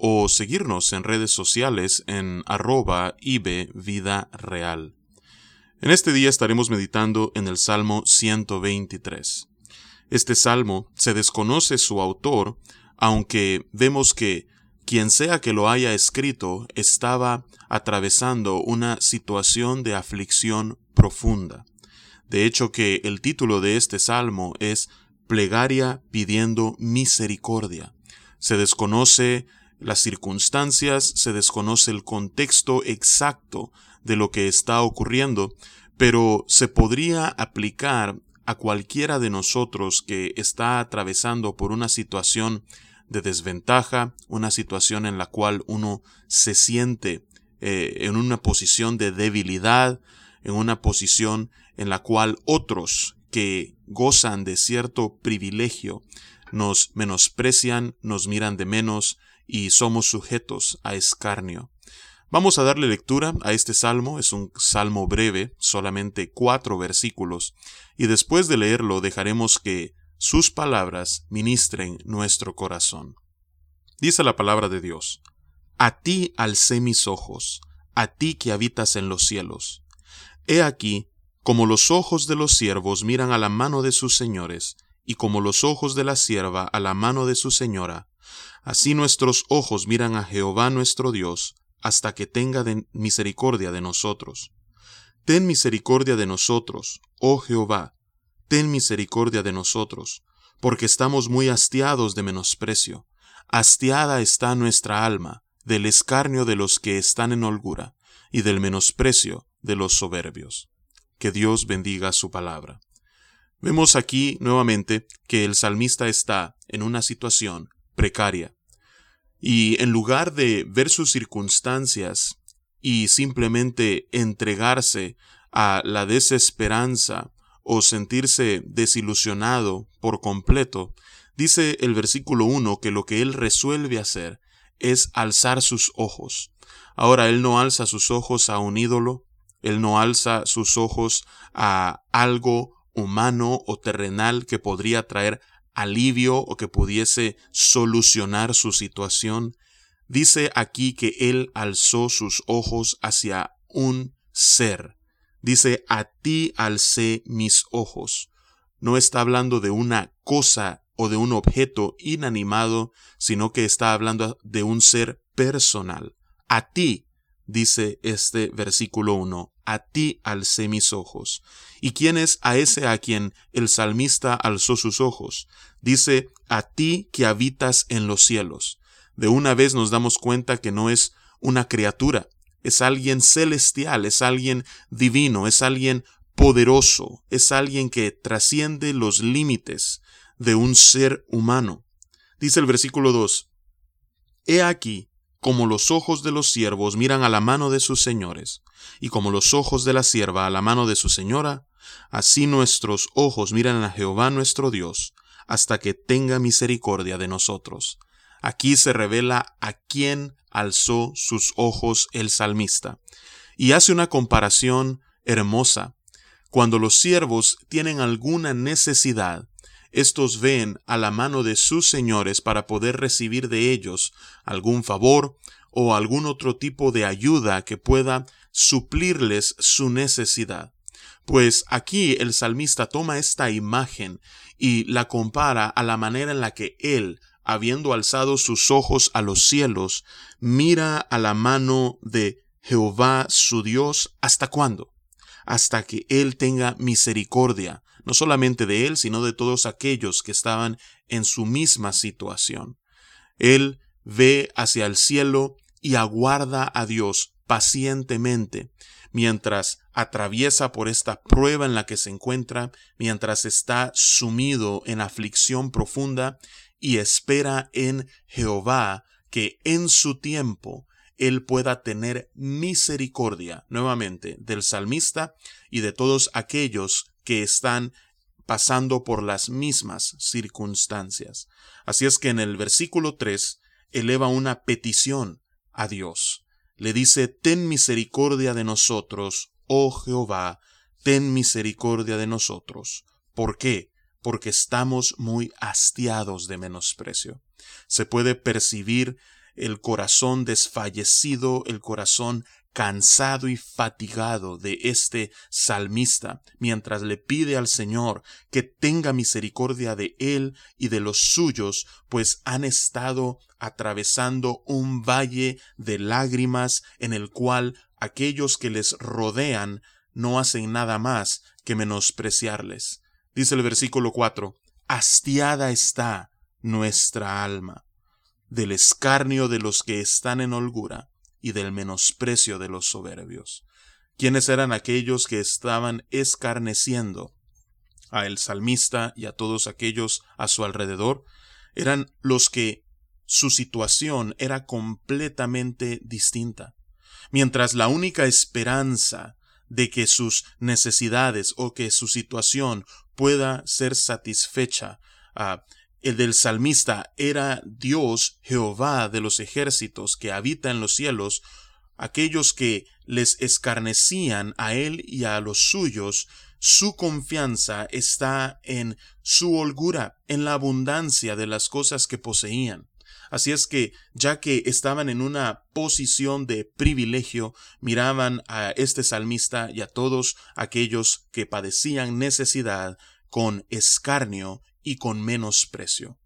o seguirnos en redes sociales en arroba Vida Real. En este día estaremos meditando en el Salmo 123. Este salmo se desconoce su autor, aunque vemos que quien sea que lo haya escrito estaba atravesando una situación de aflicción profunda. De hecho que el título de este salmo es Plegaria pidiendo misericordia. Se desconoce las circunstancias, se desconoce el contexto exacto de lo que está ocurriendo, pero se podría aplicar a cualquiera de nosotros que está atravesando por una situación de desventaja, una situación en la cual uno se siente eh, en una posición de debilidad, en una posición en la cual otros que gozan de cierto privilegio nos menosprecian, nos miran de menos, y somos sujetos a escarnio. Vamos a darle lectura a este salmo, es un salmo breve, solamente cuatro versículos, y después de leerlo dejaremos que sus palabras ministren nuestro corazón. Dice la palabra de Dios, A ti alcé mis ojos, a ti que habitas en los cielos. He aquí, como los ojos de los siervos miran a la mano de sus señores, y como los ojos de la sierva a la mano de su señora, Así nuestros ojos miran a Jehová nuestro Dios, hasta que tenga misericordia de nosotros. Ten misericordia de nosotros, oh Jehová, ten misericordia de nosotros, porque estamos muy hastiados de menosprecio. Hastiada está nuestra alma del escarnio de los que están en holgura, y del menosprecio de los soberbios. Que Dios bendiga su palabra. Vemos aquí nuevamente que el salmista está en una situación precaria. Y en lugar de ver sus circunstancias y simplemente entregarse a la desesperanza o sentirse desilusionado por completo, dice el versículo 1 que lo que él resuelve hacer es alzar sus ojos. Ahora él no alza sus ojos a un ídolo, él no alza sus ojos a algo humano o terrenal que podría traer alivio o que pudiese solucionar su situación, dice aquí que él alzó sus ojos hacia un ser. Dice, a ti alcé mis ojos. No está hablando de una cosa o de un objeto inanimado, sino que está hablando de un ser personal. A ti, dice este versículo 1, a ti alcé mis ojos. ¿Y quién es a ese a quien el salmista alzó sus ojos? Dice, a ti que habitas en los cielos. De una vez nos damos cuenta que no es una criatura, es alguien celestial, es alguien divino, es alguien poderoso, es alguien que trasciende los límites de un ser humano. Dice el versículo 2, He aquí como los ojos de los siervos miran a la mano de sus señores, y como los ojos de la sierva a la mano de su señora, así nuestros ojos miran a Jehová nuestro Dios, hasta que tenga misericordia de nosotros. Aquí se revela a quién alzó sus ojos el salmista, y hace una comparación hermosa. Cuando los siervos tienen alguna necesidad, estos ven a la mano de sus señores para poder recibir de ellos algún favor o algún otro tipo de ayuda que pueda suplirles su necesidad. Pues aquí el salmista toma esta imagen y la compara a la manera en la que él, habiendo alzado sus ojos a los cielos, mira a la mano de Jehová su Dios hasta cuándo? Hasta que él tenga misericordia no solamente de él, sino de todos aquellos que estaban en su misma situación. Él ve hacia el cielo y aguarda a Dios pacientemente mientras atraviesa por esta prueba en la que se encuentra, mientras está sumido en aflicción profunda y espera en Jehová que en su tiempo Él pueda tener misericordia nuevamente del salmista y de todos aquellos que están pasando por las mismas circunstancias. Así es que en el versículo 3 eleva una petición a Dios. Le dice, Ten misericordia de nosotros, oh Jehová, ten misericordia de nosotros. ¿Por qué? Porque estamos muy hastiados de menosprecio. Se puede percibir el corazón desfallecido, el corazón cansado y fatigado de este salmista, mientras le pide al Señor que tenga misericordia de él y de los suyos, pues han estado atravesando un valle de lágrimas en el cual aquellos que les rodean no hacen nada más que menospreciarles. Dice el versículo 4, hastiada está nuestra alma del escarnio de los que están en holgura y del menosprecio de los soberbios. ¿Quiénes eran aquellos que estaban escarneciendo a el salmista y a todos aquellos a su alrededor? Eran los que su situación era completamente distinta. Mientras la única esperanza de que sus necesidades o que su situación pueda ser satisfecha ah, el del salmista era Dios, Jehová de los ejércitos que habita en los cielos, aquellos que les escarnecían a él y a los suyos, su confianza está en su holgura, en la abundancia de las cosas que poseían. Así es que, ya que estaban en una posición de privilegio, miraban a este salmista y a todos aquellos que padecían necesidad con escarnio y con menosprecio.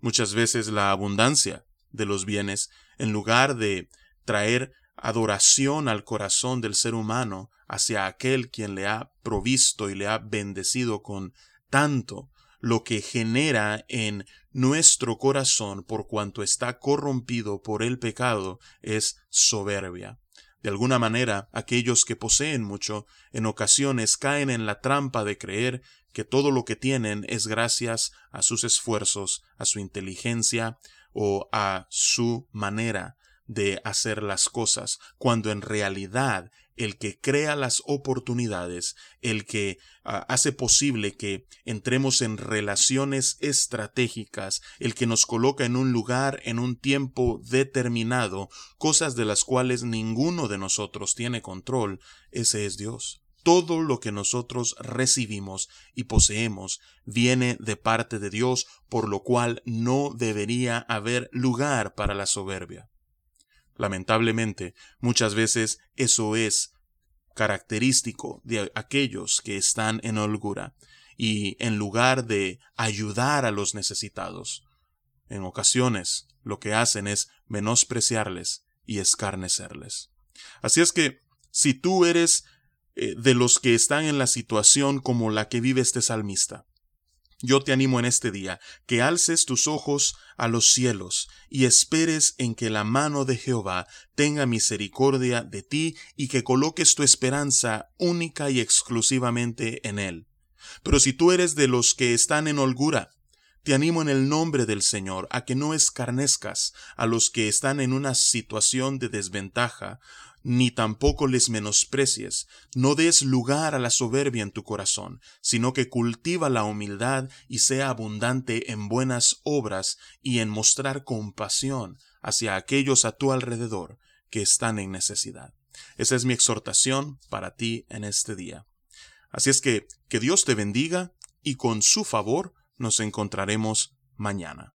Muchas veces la abundancia de los bienes, en lugar de traer adoración al corazón del ser humano hacia aquel quien le ha provisto y le ha bendecido con tanto, lo que genera en nuestro corazón por cuanto está corrompido por el pecado es soberbia. De alguna manera, aquellos que poseen mucho en ocasiones caen en la trampa de creer que todo lo que tienen es gracias a sus esfuerzos, a su inteligencia o a su manera de hacer las cosas, cuando en realidad el que crea las oportunidades, el que ah, hace posible que entremos en relaciones estratégicas, el que nos coloca en un lugar, en un tiempo determinado, cosas de las cuales ninguno de nosotros tiene control, ese es Dios. Todo lo que nosotros recibimos y poseemos viene de parte de Dios, por lo cual no debería haber lugar para la soberbia. Lamentablemente, muchas veces eso es característico de aquellos que están en holgura, y en lugar de ayudar a los necesitados, en ocasiones lo que hacen es menospreciarles y escarnecerles. Así es que, si tú eres eh, de los que están en la situación como la que vive este salmista. Yo te animo en este día que alces tus ojos a los cielos y esperes en que la mano de Jehová tenga misericordia de ti y que coloques tu esperanza única y exclusivamente en Él. Pero si tú eres de los que están en holgura, te animo en el nombre del Señor a que no escarnezcas a los que están en una situación de desventaja, ni tampoco les menosprecies, no des lugar a la soberbia en tu corazón, sino que cultiva la humildad y sea abundante en buenas obras y en mostrar compasión hacia aquellos a tu alrededor que están en necesidad. Esa es mi exhortación para ti en este día. Así es que que Dios te bendiga y con su favor nos encontraremos mañana.